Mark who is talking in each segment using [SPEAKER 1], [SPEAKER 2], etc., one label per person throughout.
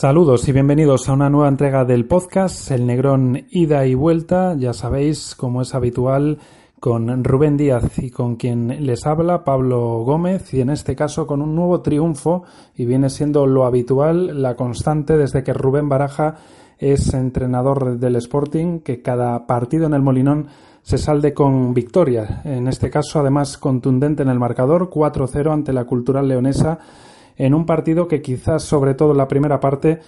[SPEAKER 1] Saludos y bienvenidos a una nueva entrega del podcast El Negrón Ida y Vuelta. Ya sabéis, como es habitual, con Rubén Díaz y con quien les habla Pablo Gómez y en este caso con un nuevo triunfo y viene siendo lo habitual, la constante desde que Rubén Baraja es entrenador del Sporting, que cada partido en el Molinón se salde con victoria. En este caso, además, contundente en el marcador, 4-0 ante la Cultural Leonesa, en un partido que quizás, sobre todo en la primera parte,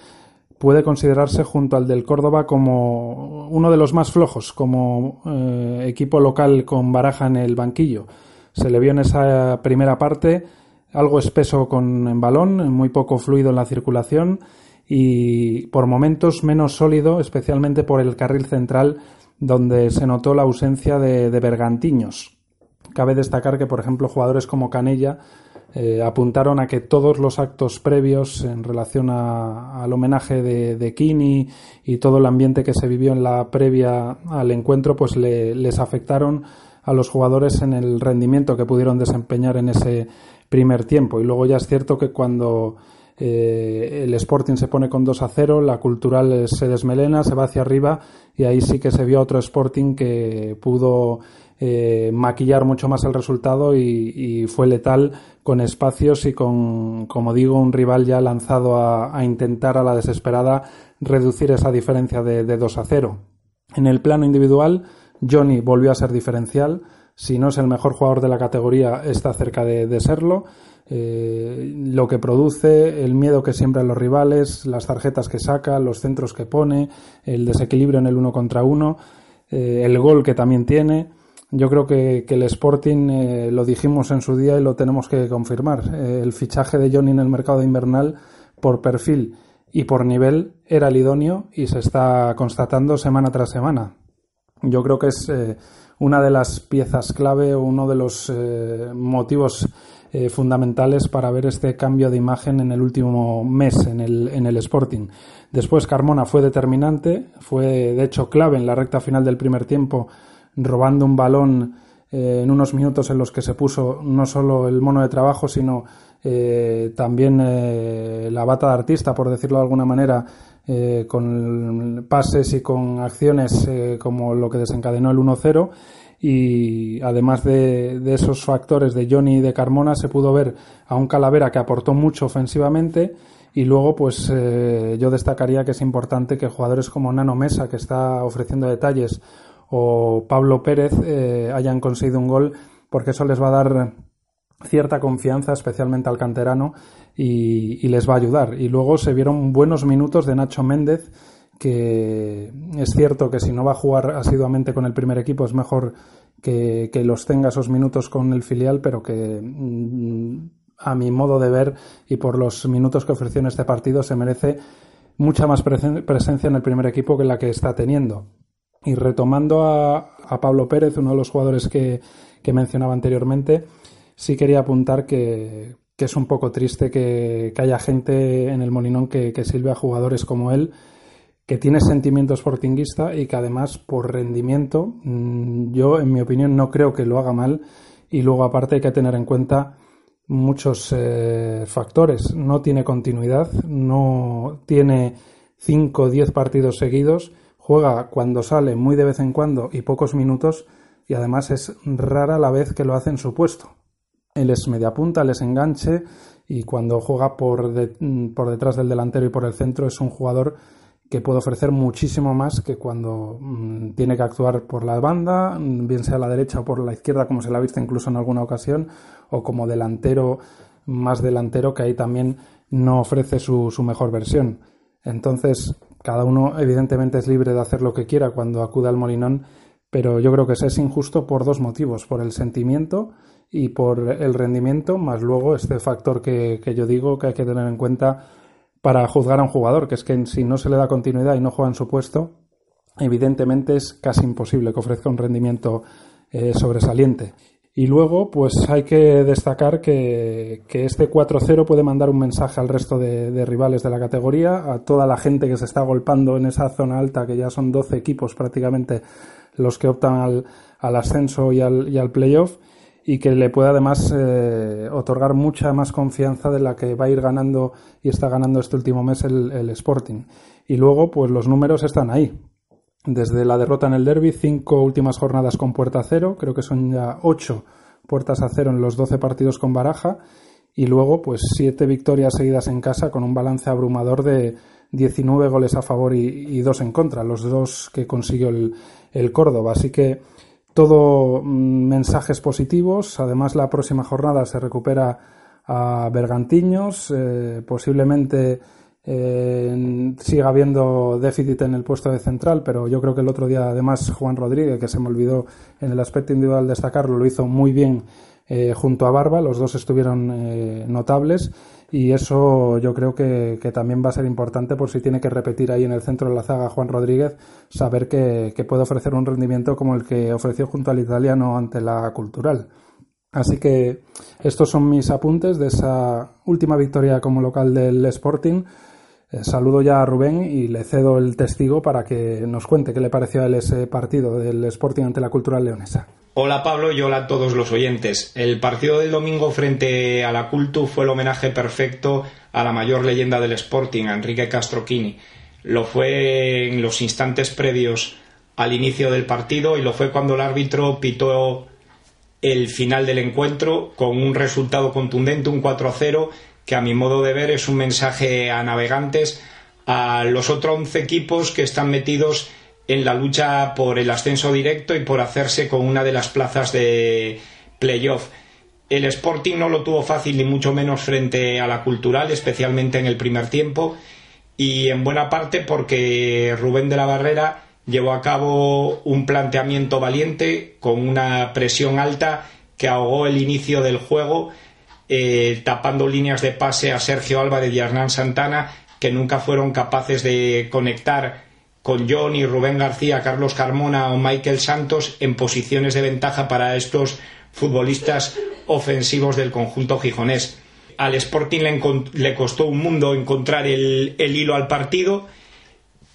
[SPEAKER 1] puede considerarse junto al del Córdoba como uno de los más flojos, como eh, equipo local con baraja en el banquillo. Se le vio en esa primera parte algo espeso con en balón, muy poco fluido en la circulación y por momentos menos sólido, especialmente por el carril central, donde se notó la ausencia de, de bergantiños. Cabe destacar que, por ejemplo, jugadores como Canella eh, apuntaron a que todos los actos previos en relación al homenaje de, de, Kini y todo el ambiente que se vivió en la previa al encuentro, pues les afectaron a los jugadores en el rendimiento que pudieron desempeñar en ese primer tiempo. Y luego ya es cierto que cuando eh, el Sporting se pone con 2 a 0, la Cultural se desmelena, se va hacia arriba y ahí sí que se vio otro Sporting que pudo eh, maquillar mucho más el resultado y, fue letal con espacios y con, como digo, un rival ya lanzado a, intentar a la desesperada reducir esa diferencia de, de 2 a 0. En el plano individual, Johnny volvió a ser diferencial. Si no es el mejor jugador de la categoría, está cerca de, serlo. Eh, lo que produce, el miedo que siembra los rivales, las tarjetas que saca, los centros que pone, el desequilibrio en el uno contra uno, eh, el gol que también tiene. Yo creo que, el Sporting, eh, lo dijimos en su día y lo tenemos que confirmar, eh, el fichaje de Johnny en el mercado invernal por perfil y por nivel era el idóneo y se está constatando semana tras semana. Yo creo que es eh, una de las piezas clave uno de los motivos fundamentales para ver este cambio de imagen en el último mes en el, en el Sporting. Después Carmona fue determinante, fue de hecho clave en la recta final del primer tiempo robando un balón eh, en unos minutos en los que se puso no solo el mono de trabajo, sino eh, también eh, la bata de artista, por decirlo de alguna manera, con pases y con acciones como lo que desencadenó el 1-0 y además de, de, esos factores de Johnny y de Carmona se pudo ver a un Calavera que aportó mucho ofensivamente. Y luego pues yo destacaría que es importante que jugadores como Nano Mesa que está ofreciendo detalles o Pablo Pérez eh, hayan conseguido un gol, porque eso les va a dar cierta confianza, especialmente al canterano, y, les va a ayudar. Y luego se vieron buenos minutos de Nacho Méndez, que es cierto que si no va a jugar asiduamente con el primer equipo es mejor que, los tenga esos minutos con el filial, pero que mm, a mi modo de ver y por los minutos que ofreció en este partido se merece mucha más presencia en el primer equipo que la que está teniendo. Y retomando a, Pablo Pérez, uno de los jugadores que, mencionaba anteriormente, sí quería apuntar que, es un poco triste que, haya gente en el Molinón que, que sirve a jugadores como él, que tiene sentimiento sportinguista y que además por rendimiento, mm, yo en mi opinión no creo que lo haga mal y luego aparte hay que tener en cuenta muchos eh, factores. No tiene continuidad, no tiene 5 o 10 partidos seguidos Juega cuando sale muy de vez en cuando y pocos minutos y además es rara la vez que lo hace en su puesto. Él es media punta, él es enganche y cuando juega por, detrás del delantero y por el centro es un jugador que puede ofrecer muchísimo más que cuando mm, tiene que actuar por la banda, bien sea a la derecha o por la izquierda, como se la ha visto incluso en alguna ocasión, o como delantero más delantero, que ahí también no ofrece su mejor versión. Entonces, cada uno evidentemente es libre de hacer lo que quiera cuando acude al Molinón, pero yo creo que es injusto por dos motivos, por el sentimiento y por el rendimiento, más luego este factor que, yo digo que hay que tener en cuenta para juzgar a un jugador, que es que si no se le da continuidad y no juega en su puesto, evidentemente es casi imposible que ofrezca un rendimiento eh, sobresaliente. Y luego, pues hay que destacar que, este 4-0 puede mandar un mensaje al resto de, rivales de la categoría, a toda la gente que se está golpando en esa zona alta, que ya son 12 equipos prácticamente los que optan al, ascenso y al, y al playoff. y que le puede además eh, otorgar mucha más confianza de la que va a ir ganando y está ganando este último mes el, el, Sporting. Y luego, pues los números están ahí. Desde la derrota en el derby, cinco últimas jornadas con puerta cero, creo que son ya ocho puertas a cero en los doce partidos con baraja, y luego, pues siete victorias seguidas en casa con un balance abrumador de 19 goles a favor y, dos en contra, los dos que consiguió el, el Córdoba. Así que todo mm, mensajes positivos. Además, la próxima jornada se recupera a Bergantiños. Eh, posiblemente eh, siga habiendo déficit en el puesto de central, pero yo creo que el otro día, además, Juan Rodríguez, que se me olvidó en el aspecto individual destacarlo, lo hizo muy bien eh, junto a Barba. Los dos estuvieron notables y eso yo creo que, también va a ser importante por si tiene que repetir ahí en el centro de la zaga Juan Rodríguez, saber que, puede ofrecer un rendimiento como el que ofreció junto al italiano ante la cultural. Así que estos son mis apuntes de esa última victoria como local del Sporting. Eh, saludo ya a Rubén y le cedo el testigo para que nos cuente qué le pareció a él ese partido del Sporting ante la cultural leonesa.
[SPEAKER 2] Hola Pablo y hola a todos los oyentes. El partido del domingo frente a la Cultu fue el homenaje perfecto a la mayor leyenda del Sporting, a Enrique Castroquini. Lo fue en los instantes previos al inicio del partido y lo fue cuando el árbitro pitó el final del encuentro con un resultado contundente, un 4 0, que a mi modo de ver es un mensaje a navegantes, a los otros 11 equipos que están metidos en la lucha por el ascenso directo y por hacerse con una de las plazas de playoff. El Sporting no lo tuvo fácil ni mucho menos frente a la Cultural, especialmente en el primer tiempo, y en buena parte porque Rubén de la Barrera llevó a cabo un planteamiento valiente con una presión alta que ahogó el inicio del juego, eh, tapando líneas de pase a Sergio Álvarez y Hernán Santana, que nunca fueron capaces de conectar con John Rubén García, Carlos Carmona o Michael Santos en posiciones de ventaja para estos futbolistas ofensivos del conjunto gijonés. Al Sporting le, costó un mundo encontrar el, hilo al partido,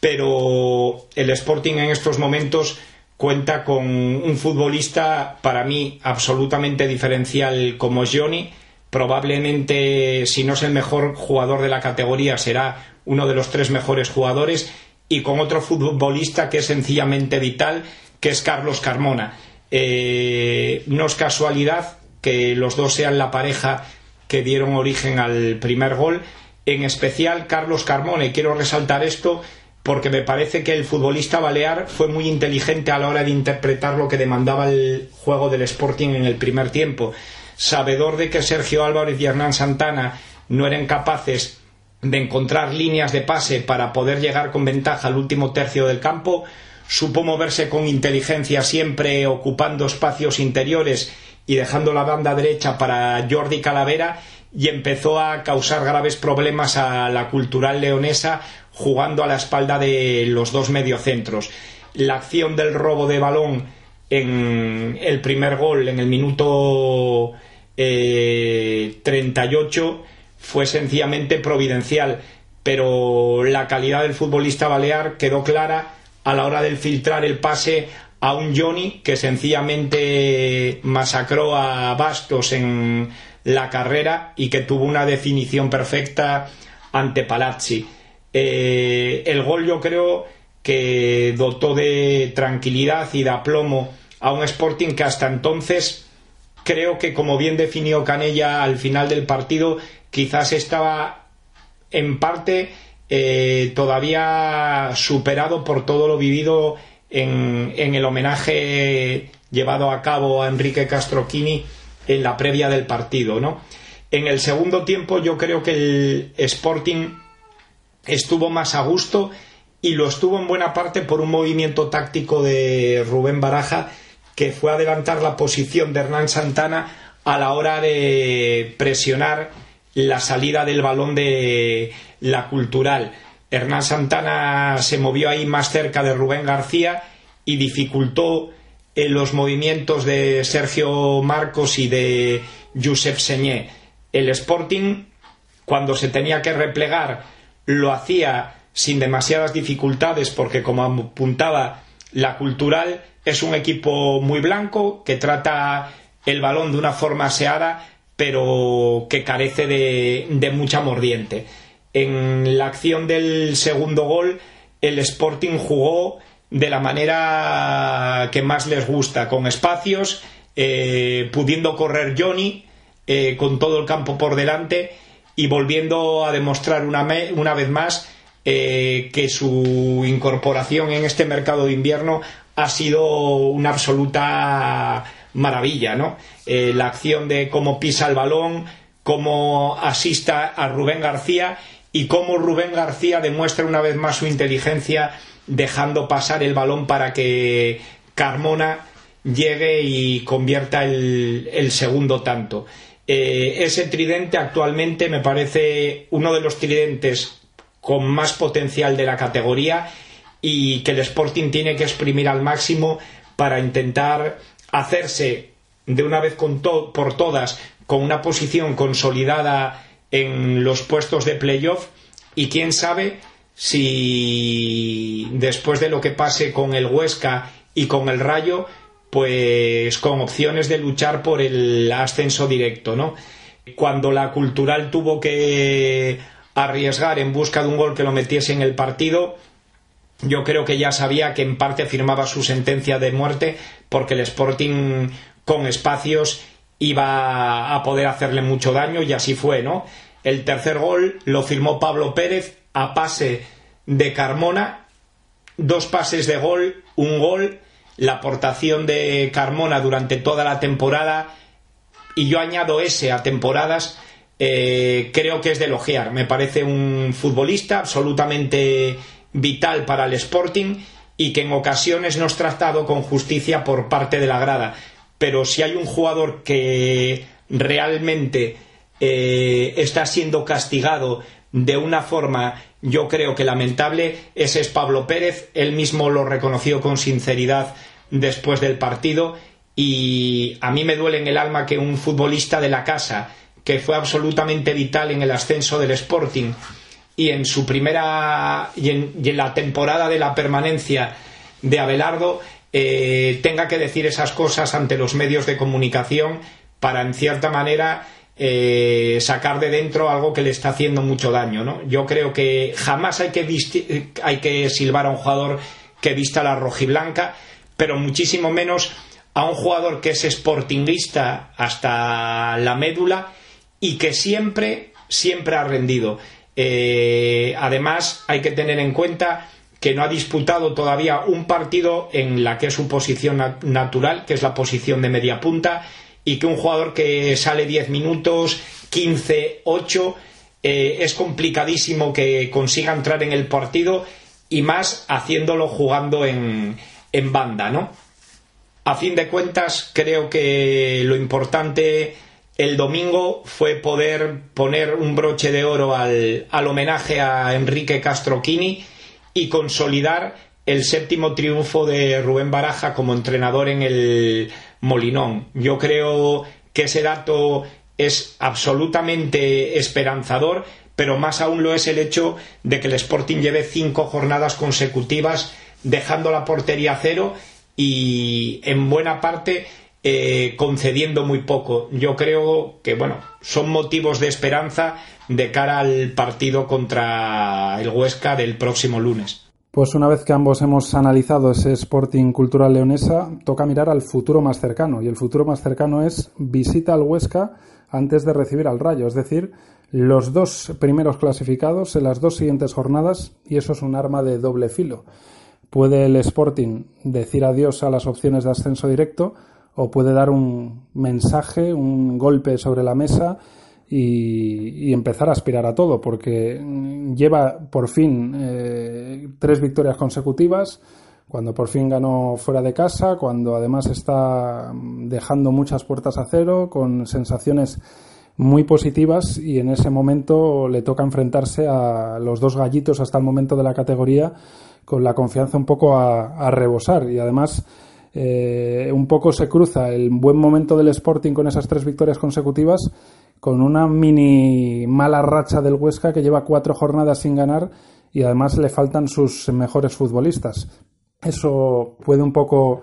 [SPEAKER 2] pero el Sporting en estos momentos cuenta con un futbolista para mí absolutamente diferencial como Johnny. Probablemente, si no es el mejor jugador de la categoría, será uno de los tres mejores jugadores y con otro futbolista que es sencillamente vital, que es Carlos Carmona. Eh, no es casualidad que los dos sean la pareja que dieron origen al primer gol, en especial Carlos Carmona, y quiero resaltar esto porque me parece que el futbolista balear fue muy inteligente a la hora de interpretar lo que demandaba el juego del Sporting en el primer tiempo. Sabedor de que Sergio Álvarez y Hernán Santana no eran capaces de encontrar líneas de pase para poder llegar con ventaja al último tercio del campo, supo moverse con inteligencia siempre ocupando espacios interiores y dejando la banda derecha para Jordi Calavera y empezó a causar graves problemas a la cultural leonesa jugando a la espalda de los dos mediocentros. La acción del robo de balón en el primer gol en el minuto eh, 38 fue sencillamente providencial, pero la calidad del futbolista balear quedó clara a la hora de filtrar el pase a un Johnny que sencillamente masacró a Bastos en la carrera y que tuvo una definición perfecta ante Palazzi. Eh, el gol yo creo que dotó de tranquilidad y de aplomo a un Sporting que hasta entonces creo que como bien definió Canella al final del partido quizás estaba en parte eh, todavía superado por todo lo vivido en, el homenaje llevado a cabo a Enrique Castroquini en la previa del partido, ¿no? En el segundo tiempo yo creo que el Sporting estuvo más a gusto y lo estuvo en buena parte por un movimiento táctico de Rubén Baraja que fue adelantar la posición de Hernán Santana a la hora de presionar la salida del balón de la cultural. Hernán Santana se movió ahí más cerca de Rubén García y dificultó eh, los movimientos de Sergio Marcos y de Josep Señé. El Sporting, cuando se tenía que replegar, lo hacía sin demasiadas dificultades porque, como apuntaba, la cultural es un equipo muy blanco que trata el balón de una forma aseada, pero que carece de, de mucha mordiente. En la acción del segundo gol, el Sporting jugó de la manera que más les gusta, con espacios, eh, pudiendo correr Johnny eh, con todo el campo por delante y volviendo a demostrar una, una vez más eh, que su incorporación en este mercado de invierno ha sido una absoluta maravilla, ¿no? la acción de cómo pisa el balón, cómo asista a Rubén García y cómo Rubén García demuestra una vez más su inteligencia dejando pasar el balón para que Carmona llegue y convierta el, segundo tanto. Eh, ese tridente actualmente me parece uno de los tridentes con más potencial de la categoría y que el Sporting tiene que exprimir al máximo para intentar hacerse de una vez por todas con una posición consolidada en los puestos de playoff y quién sabe si después de lo que pase con el Huesca y con el Rayo, pues con opciones de luchar por el ascenso directo, ¿no? Cuando la Cultural tuvo que arriesgar en busca de un gol que lo metiese en el partido, yo creo que ya sabía que en parte firmaba su sentencia de muerte porque el Sporting con espacios iba a poder hacerle mucho daño y así fue, ¿no? El tercer gol lo firmó Pablo Pérez a pase de Carmona, dos pases de gol, un gol, la aportación de Carmona durante toda la temporada y yo añado ese a temporadas, eh, creo que es de elogiar. Me parece un futbolista absolutamente vital para el Sporting y que en ocasiones no es tratado con justicia por parte de la grada. Pero si hay un jugador que realmente eh, está siendo castigado de una forma yo creo que lamentable. Ese es Pablo Pérez, él mismo lo reconoció con sinceridad después del partido y a mí me duele en el alma que un futbolista de la casa que fue absolutamente vital en el ascenso del Sporting y en su primera y en, la temporada de la permanencia de Abelardo eh, tenga que decir esas cosas ante los medios de comunicación para en cierta manera eh, sacar de dentro algo que le está haciendo mucho daño. ¿no? Yo creo que jamás hay que, hay que silbar a un jugador que vista la rojiblanca, pero muchísimo menos a un jugador que es sportinguista hasta la médula y que siempre, siempre ha rendido. Eh, además, hay que tener en cuenta que no ha disputado todavía un partido en la que es su posición natural, que es la posición de media punta, y que un jugador que sale 10 minutos, 15, 8, eh, es complicadísimo que consiga entrar en el partido y más haciéndolo jugando en, en banda, ¿no? A fin de cuentas, creo que lo importante el domingo fue poder poner un broche de oro al, al homenaje a Enrique Castroquini y consolidar el séptimo triunfo de Rubén Baraja como entrenador en el Molinón. Yo creo que ese dato es absolutamente esperanzador, pero más aún lo es el hecho de que el Sporting lleve cinco jornadas consecutivas dejando la portería cero y en buena parte eh, concediendo muy poco. Yo creo que bueno, son motivos de esperanza de cara al partido contra el Huesca del próximo lunes.
[SPEAKER 1] Pues una vez que ambos hemos analizado ese Sporting Cultural Leonesa, toca mirar al futuro más cercano. Y el futuro más cercano es visita al Huesca antes de recibir al Rayo. Es decir, los dos primeros clasificados en las dos siguientes jornadas, y eso es un arma de doble filo. Puede el Sporting decir adiós a las opciones de ascenso directo o puede dar un mensaje, un golpe sobre la mesa y, empezar a aspirar a todo, porque lleva por fin eh, tres victorias consecutivas, cuando por fin ganó fuera de casa, cuando además está dejando muchas puertas a cero, con sensaciones muy positivas y en ese momento le toca enfrentarse a los dos gallitos hasta el momento de la categoría con la confianza un poco a, rebosar. Y además eh, un poco se cruza el buen momento del Sporting con esas tres victorias consecutivas con una mini mala racha del Huesca que lleva cuatro jornadas sin ganar y además le faltan sus mejores futbolistas. Eso puede un poco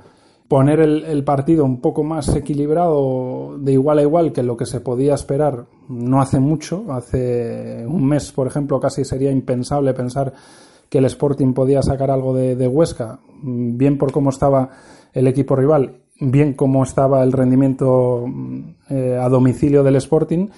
[SPEAKER 1] poner el, partido un poco más equilibrado de igual a igual que lo que se podía esperar no hace mucho. Hace un mes, por ejemplo, casi sería impensable pensar que el Sporting podía sacar algo de, Huesca, bien por cómo estaba el equipo rival, bien cómo estaba el rendimiento eh, a domicilio del Sporting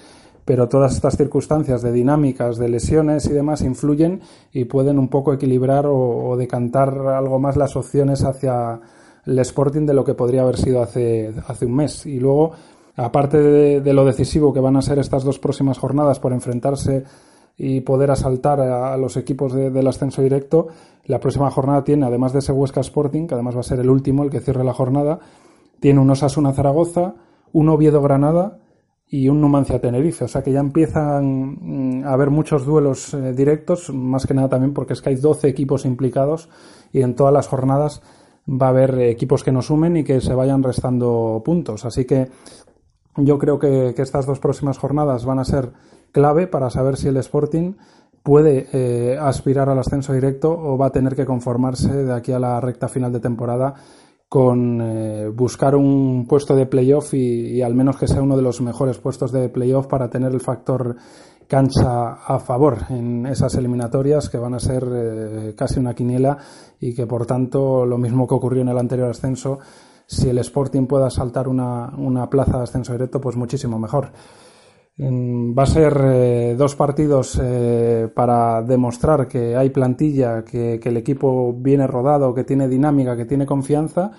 [SPEAKER 1] pero todas estas circunstancias de dinámicas, de lesiones y demás influyen y pueden un poco equilibrar o, decantar algo más las opciones hacia el Sporting de lo que podría haber sido hace, hace un mes. Y luego, aparte de, lo decisivo que van a ser estas dos próximas jornadas por enfrentarse y poder asaltar a, los equipos del ascenso directo, la próxima jornada tiene, además de ese Huesca Sporting, que además va a ser el último, el que cierre la jornada, tiene un Osasuna Zaragoza, un Oviedo Granada, y un Numancia Tenerife. O sea que ya empiezan mm, a haber muchos duelos eh, directos, más que nada también porque es que hay 12 equipos implicados y en todas las jornadas va a haber equipos que no sumen y que se vayan restando puntos. Así que yo creo que, estas dos próximas jornadas van a ser clave para saber si el Sporting puede eh, aspirar al ascenso directo o va a tener que conformarse de aquí a la recta final de temporada con eh, buscar un puesto de playoff y, al menos que sea uno de los mejores puestos de playoff para tener el factor cancha a favor en esas eliminatorias que van a ser eh, casi una quiniela y que por tanto lo mismo que ocurrió en el anterior ascenso si el Sporting pueda saltar una, una plaza de ascenso directo pues muchísimo mejor. Va a ser eh, dos partidos eh, para demostrar que hay plantilla, que, el equipo viene rodado, que tiene dinámica, que tiene confianza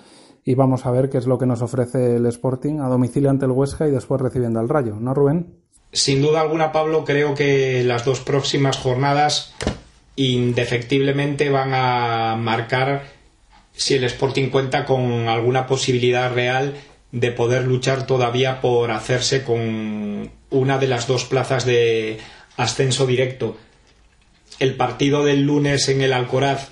[SPEAKER 1] y vamos a ver qué es lo que nos ofrece el Sporting a domicilio ante el Huesca y después recibiendo al Rayo, ¿no, Rubén?
[SPEAKER 2] Sin duda alguna, Pablo, creo que las dos próximas jornadas indefectiblemente van a marcar si el Sporting cuenta con alguna posibilidad real de poder luchar todavía por hacerse con una de las dos plazas de ascenso directo. El partido del lunes en el Alcoraz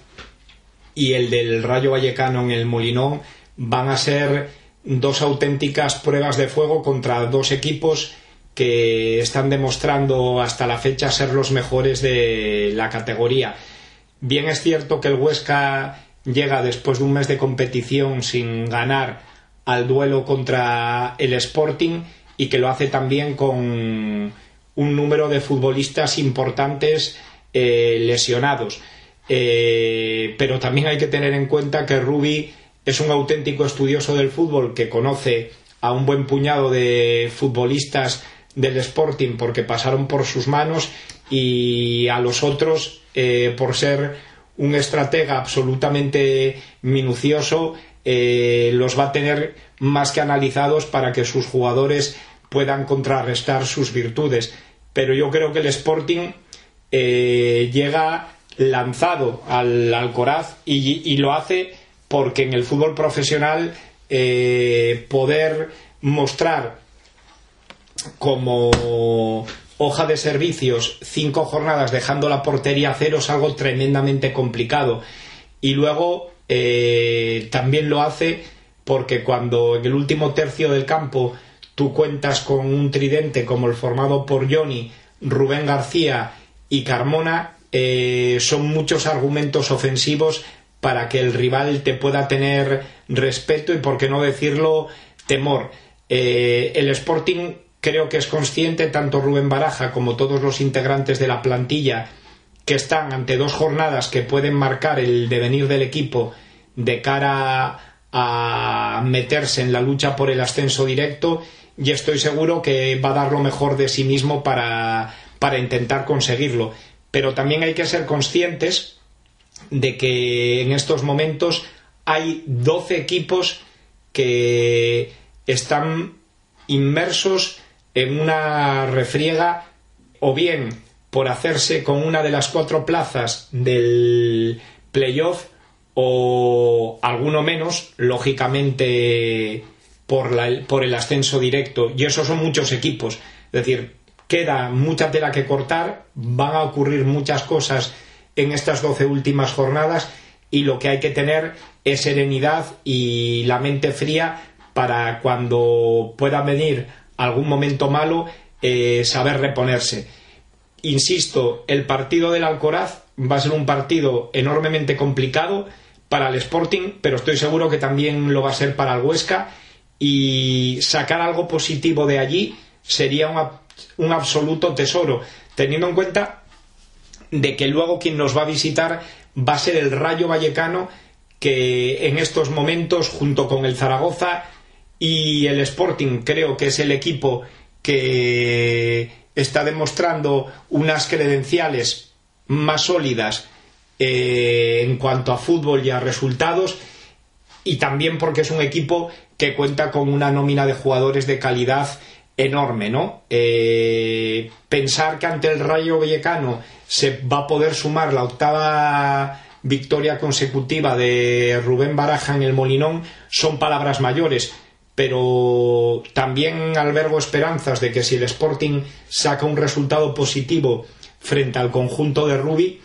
[SPEAKER 2] y el del Rayo Vallecano en el Molinón van a ser dos auténticas pruebas de fuego contra dos equipos que están demostrando hasta la fecha ser los mejores de la categoría. Bien es cierto que el Huesca llega después de un mes de competición sin ganar al duelo contra el Sporting y que lo hace también con un número de futbolistas importantes eh, lesionados. Eh, pero también hay que tener en cuenta que Rubi es un auténtico estudioso del fútbol que conoce a un buen puñado de futbolistas del Sporting porque pasaron por sus manos y a los otros eh, por ser un estratega absolutamente minucioso eh, los va a tener más que analizados para que sus jugadores puedan contrarrestar sus virtudes. Pero yo creo que el Sporting eh, llega lanzado al Alcoraz y, lo hace porque en el fútbol profesional eh, poder mostrar como hoja de servicios cinco jornadas dejando la portería a cero es algo tremendamente complicado. Y luego eh, también lo hace porque cuando en el último tercio del campo tú cuentas con un tridente como el formado por Johnny, Rubén García y Carmona, eh, son muchos argumentos ofensivos para que el rival te pueda tener respeto y, por qué no decirlo, temor. Eh, el Sporting creo que es consciente, tanto Rubén Baraja como todos los integrantes de la plantilla, que están ante dos jornadas que pueden marcar el devenir del equipo de cara a meterse en la lucha por el ascenso directo y estoy seguro que va a dar lo mejor de sí mismo para, para intentar conseguirlo. Pero también hay que ser conscientes de que en estos momentos hay 12 equipos que están inmersos en una refriega o bien por hacerse con una de las cuatro plazas del playoff o alguno menos, lógicamente por, por el ascenso directo. Y esos son muchos equipos. Es decir, queda mucha tela que cortar, van a ocurrir muchas cosas en estas doce últimas jornadas y lo que hay que tener es serenidad y la mente fría para cuando pueda venir algún momento malo eh, saber reponerse. Insisto, el partido del Alcoraz va a ser un partido enormemente complicado para el Sporting, pero estoy seguro que también lo va a ser para el Huesca y sacar algo positivo de allí sería un absoluto tesoro, teniendo en cuenta de que luego quien nos va a visitar va a ser el Rayo Vallecano que en estos momentos junto con el Zaragoza y el Sporting creo que es el equipo que está demostrando unas credenciales más sólidas eh, en cuanto a fútbol y a resultados y también porque es un equipo que cuenta con una nómina de jugadores de calidad enorme, ¿no? Eh, pensar que ante el Rayo Vallecano se va a poder sumar la octava victoria consecutiva de Rubén Baraja en el Molinón son palabras mayores, pero también albergo esperanzas de que si el Sporting saca un resultado positivo frente al conjunto de Rubi,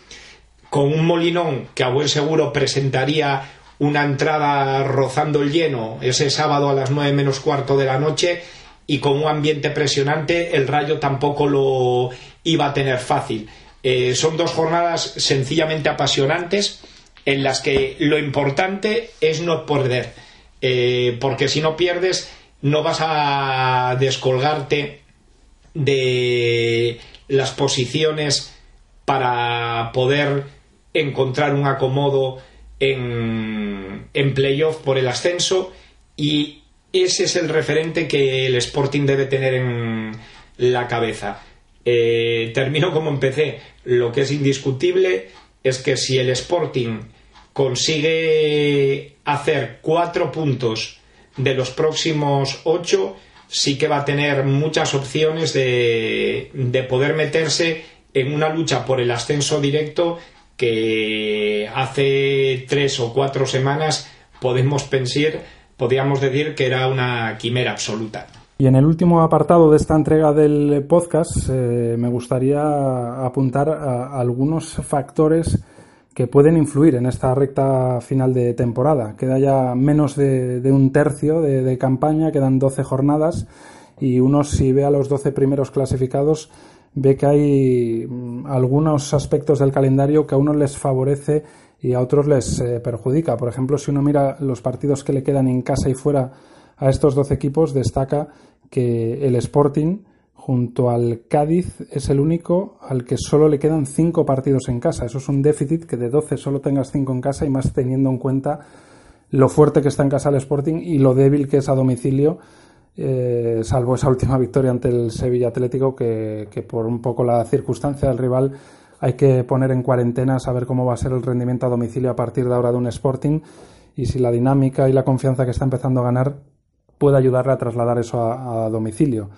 [SPEAKER 2] con un Molinón que a buen seguro presentaría una entrada rozando el lleno ese sábado a las nueve menos cuarto de la noche y con un ambiente presionante, el Rayo tampoco lo iba a tener fácil. Eh, son dos jornadas sencillamente apasionantes en las que lo importante es no perder, eh, porque si no pierdes no vas a descolgarte de las posiciones para poder encontrar un acomodo en, en playoff por el ascenso y ese es el referente que el Sporting debe tener en la cabeza. Eh, termino como empecé. Lo que es indiscutible es que si el Sporting consigue hacer cuatro puntos de los próximos ocho, sí que va a tener muchas opciones de, de poder meterse en una lucha por el ascenso directo que hace tres o cuatro semanas podemos pensar, podríamos decir que era una quimera absoluta.
[SPEAKER 1] Y en el último apartado de esta entrega del podcast eh, me gustaría apuntar a algunos factores que pueden influir en esta recta final de temporada. Queda ya menos de, un tercio de, campaña, quedan 12 jornadas y uno si ve a los 12 primeros clasificados ve que hay mm, algunos aspectos del calendario que a unos les favorece y a otros les eh, perjudica. Por ejemplo, si uno mira los partidos que le quedan en casa y fuera a estos 12 equipos, destaca que el Sporting, junto al Cádiz, es el único al que solo le quedan 5 partidos en casa. Eso es un déficit que de 12 solo tengas 5 en casa y más teniendo en cuenta lo fuerte que está en casa el Sporting y lo débil que es a domicilio. Eh, salvo esa última victoria ante el Sevilla Atlético, que, que, por un poco la circunstancia del rival hay que poner en cuarentena, saber cómo va a ser el rendimiento a domicilio a partir de ahora de un Sporting y si la dinámica y la confianza que está empezando a ganar puede ayudarle a trasladar eso a, domicilio.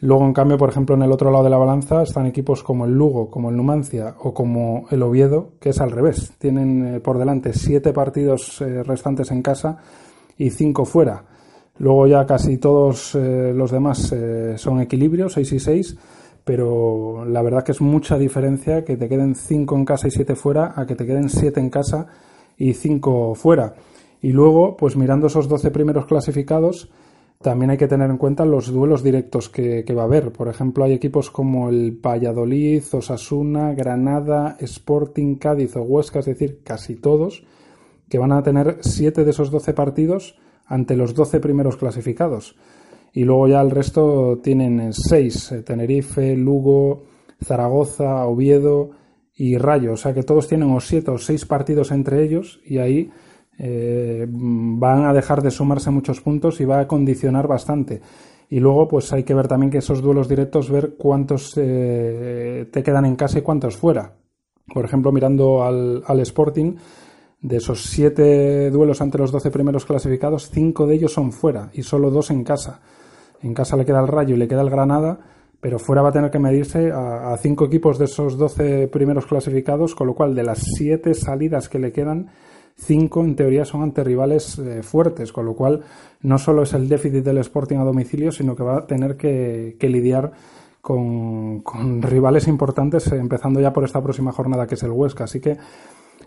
[SPEAKER 1] Luego, en cambio, por ejemplo, en el otro lado de la balanza están equipos como el Lugo, como el Numancia o como el Oviedo, que es al revés. Tienen eh, por delante siete partidos eh, restantes en casa y cinco fuera. Luego ya casi todos eh, los demás son equilibrios, seis y seis, pero la verdad que es mucha diferencia que te queden cinco en casa y siete fuera a que te queden siete en casa y cinco fuera. Y luego, pues mirando esos doce primeros clasificados, también hay que tener en cuenta los duelos directos que, va a haber. Por ejemplo, hay equipos como el Valladolid, Osasuna, Granada, Sporting, Cádiz o Huesca, es decir, casi todos, que van a tener siete de esos doce partidos ante los doce primeros clasificados. Y luego ya el resto tienen seis, eh, Tenerife, Lugo, Zaragoza, Oviedo y Rayo. O sea que todos tienen o siete o seis partidos entre ellos y ahí eh, van a dejar de sumarse muchos puntos y va a condicionar bastante. Y luego, pues hay que ver también que esos duelos directos, ver cuántos eh, te quedan en casa y cuántos fuera. Por ejemplo, mirando al, al, Sporting, de esos siete duelos ante los doce primeros clasificados, cinco de ellos son fuera y solo dos en casa. En casa le queda el Rayo y le queda el Granada, pero fuera va a tener que medirse a, a cinco equipos de esos doce primeros clasificados, con lo cual de las siete salidas que le quedan, cinco en teoría son ante rivales eh, fuertes, con lo cual no solo es el déficit del Sporting a domicilio, sino que va a tener que, lidiar con, rivales importantes, empezando ya por esta próxima jornada que es el Huesca. Así que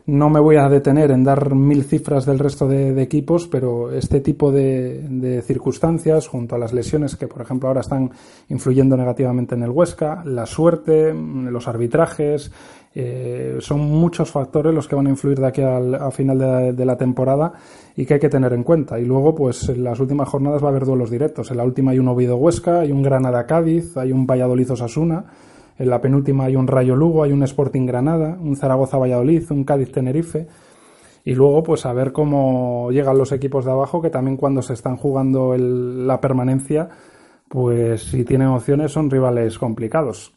[SPEAKER 1] No me voy a detener en dar mil cifras del resto de, equipos, pero este tipo de, circunstancias, junto a las lesiones que, por ejemplo, ahora están influyendo negativamente en el Huesca, la suerte, los arbitrajes, eh, son muchos factores los que van a influir de aquí al final de, la temporada y que hay que tener en cuenta. Y luego, pues en las últimas jornadas va a haber duelos directos. En la última hay un Oviedo Huesca, hay un Granada Cádiz, hay un Valladolid Osasuna. En la penúltima hay un Rayo Lugo, hay un Sporting Granada, un Zaragoza Valladolid, un Cádiz Tenerife. Y luego, pues a ver cómo llegan los equipos de abajo, que también cuando se están jugando la permanencia, pues si tienen opciones son rivales complicados.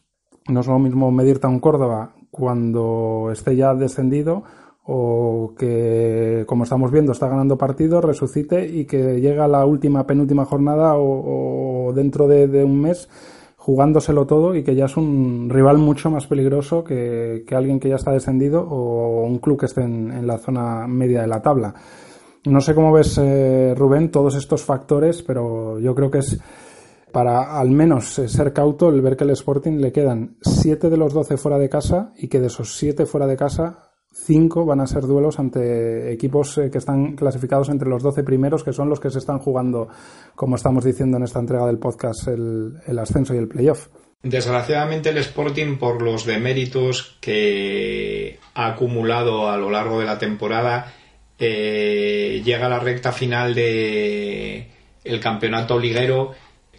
[SPEAKER 1] No es lo mismo medirte a un Córdoba cuando esté ya descendido o que, como estamos viendo, está ganando partidos, resucite y que llega la última, penúltima jornada o, dentro de un mes jugándoselo todo y que ya es un rival mucho más peligroso que, alguien que ya está descendido o un club que esté en, la zona media de la tabla. No sé cómo ves, eh, Rubén, todos estos factores, pero yo creo que es para al menos eh, ser cauto el ver que el Sporting le quedan 7 de los 12 fuera de casa y que de esos 7 fuera de casa cinco van a ser duelos ante equipos eh, que están clasificados entre los 12 primeros, que son los que se están jugando, como estamos diciendo en esta entrega del podcast, el, ascenso y el playoff.
[SPEAKER 2] Desgraciadamente el Sporting, por los deméritos que ha acumulado a lo largo de la temporada, eh, llega a la recta final de el campeonato liguero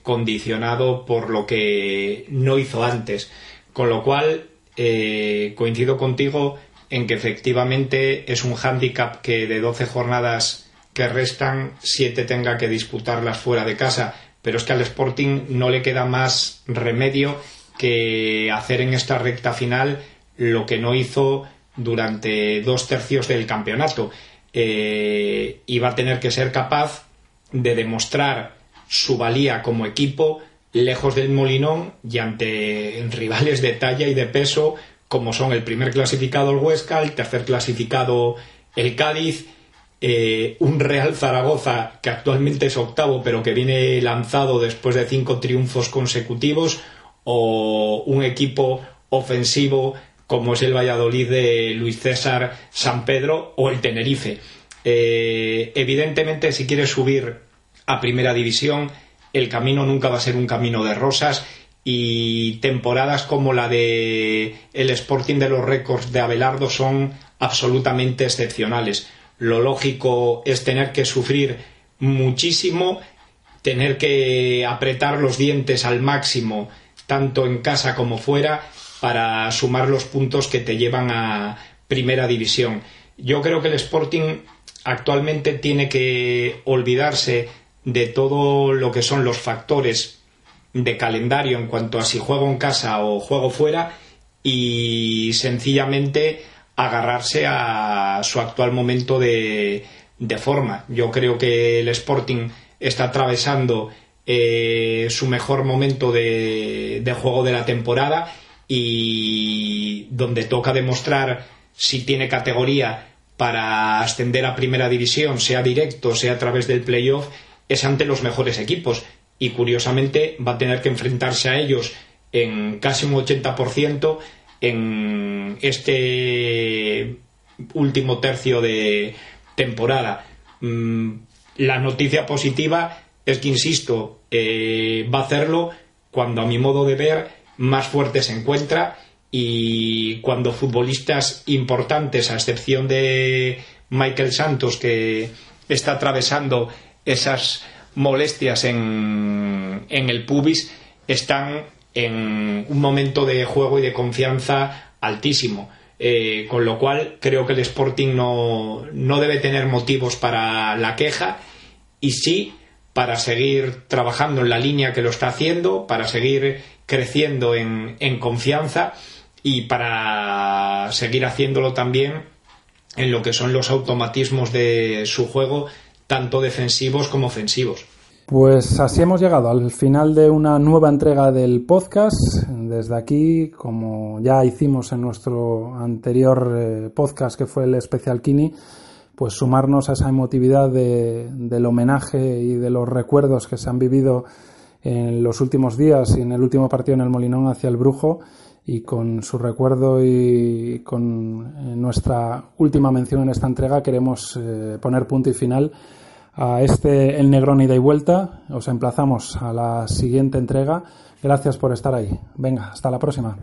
[SPEAKER 2] condicionado por lo que no hizo antes. Con lo cual, eh, coincido contigo en que efectivamente es un hándicap que de 12 jornadas que restan, 7 tenga que disputarlas fuera de casa. Pero es que al Sporting no le queda más remedio que hacer en esta recta final lo que no hizo durante dos tercios del campeonato. Eh, y va a tener que ser capaz de demostrar su valía como equipo lejos del Molinón y ante rivales de talla y de peso como son el primer clasificado el Huesca, el tercer clasificado el Cádiz, eh, un Real Zaragoza que actualmente es octavo pero que viene lanzado después de cinco triunfos consecutivos, o un equipo ofensivo como es el Valladolid de Luis César San Pedro o el Tenerife. Eh, evidentemente, si quieres subir a primera división, el camino nunca va a ser un camino de rosas y temporadas como la de el Sporting de los Récords de Abelardo son absolutamente excepcionales. Lo lógico es tener que sufrir muchísimo, tener que apretar los dientes al máximo, tanto en casa como fuera, para sumar los puntos que te llevan a primera división. Yo creo que el Sporting actualmente tiene que olvidarse de todo lo que son los factores de calendario en cuanto a si juego en casa o juego fuera y sencillamente agarrarse a su actual momento de, forma. Yo creo que el Sporting está atravesando eh, su mejor momento de, de juego de la temporada y donde toca demostrar si tiene categoría para ascender a primera división, sea directo, sea a través del playoff, es ante los mejores equipos y curiosamente va a tener que enfrentarse a ellos en casi un 80% en este último tercio de temporada. Mm, la noticia positiva es que, insisto, eh, va a hacerlo cuando a mi modo de ver más fuerte se encuentra y cuando futbolistas importantes, a excepción de Michael Santos, que está atravesando esas molestias en, en el pubis están en un momento de juego y de confianza altísimo. Eh, con lo cual creo que el Sporting no, no, debe tener motivos para la queja y sí para seguir trabajando en la línea que lo está haciendo, para seguir creciendo en, en confianza y para seguir haciéndolo también en lo que son los automatismos de su juego tanto defensivos como ofensivos.
[SPEAKER 1] Pues así hemos llegado al final de una nueva entrega del podcast. Desde aquí, como ya hicimos en nuestro anterior eh, podcast que fue el especial Kini, pues sumarnos a esa emotividad del homenaje y de los recuerdos que se han vivido en los últimos días y en el último partido en el Molinón hacia el Brujo y con su recuerdo y con eh, nuestra última mención en esta entrega queremos eh, poner punto y final a este El Negrón ida y vuelta. Os emplazamos a la siguiente entrega. Gracias por estar ahí. Venga, hasta la próxima.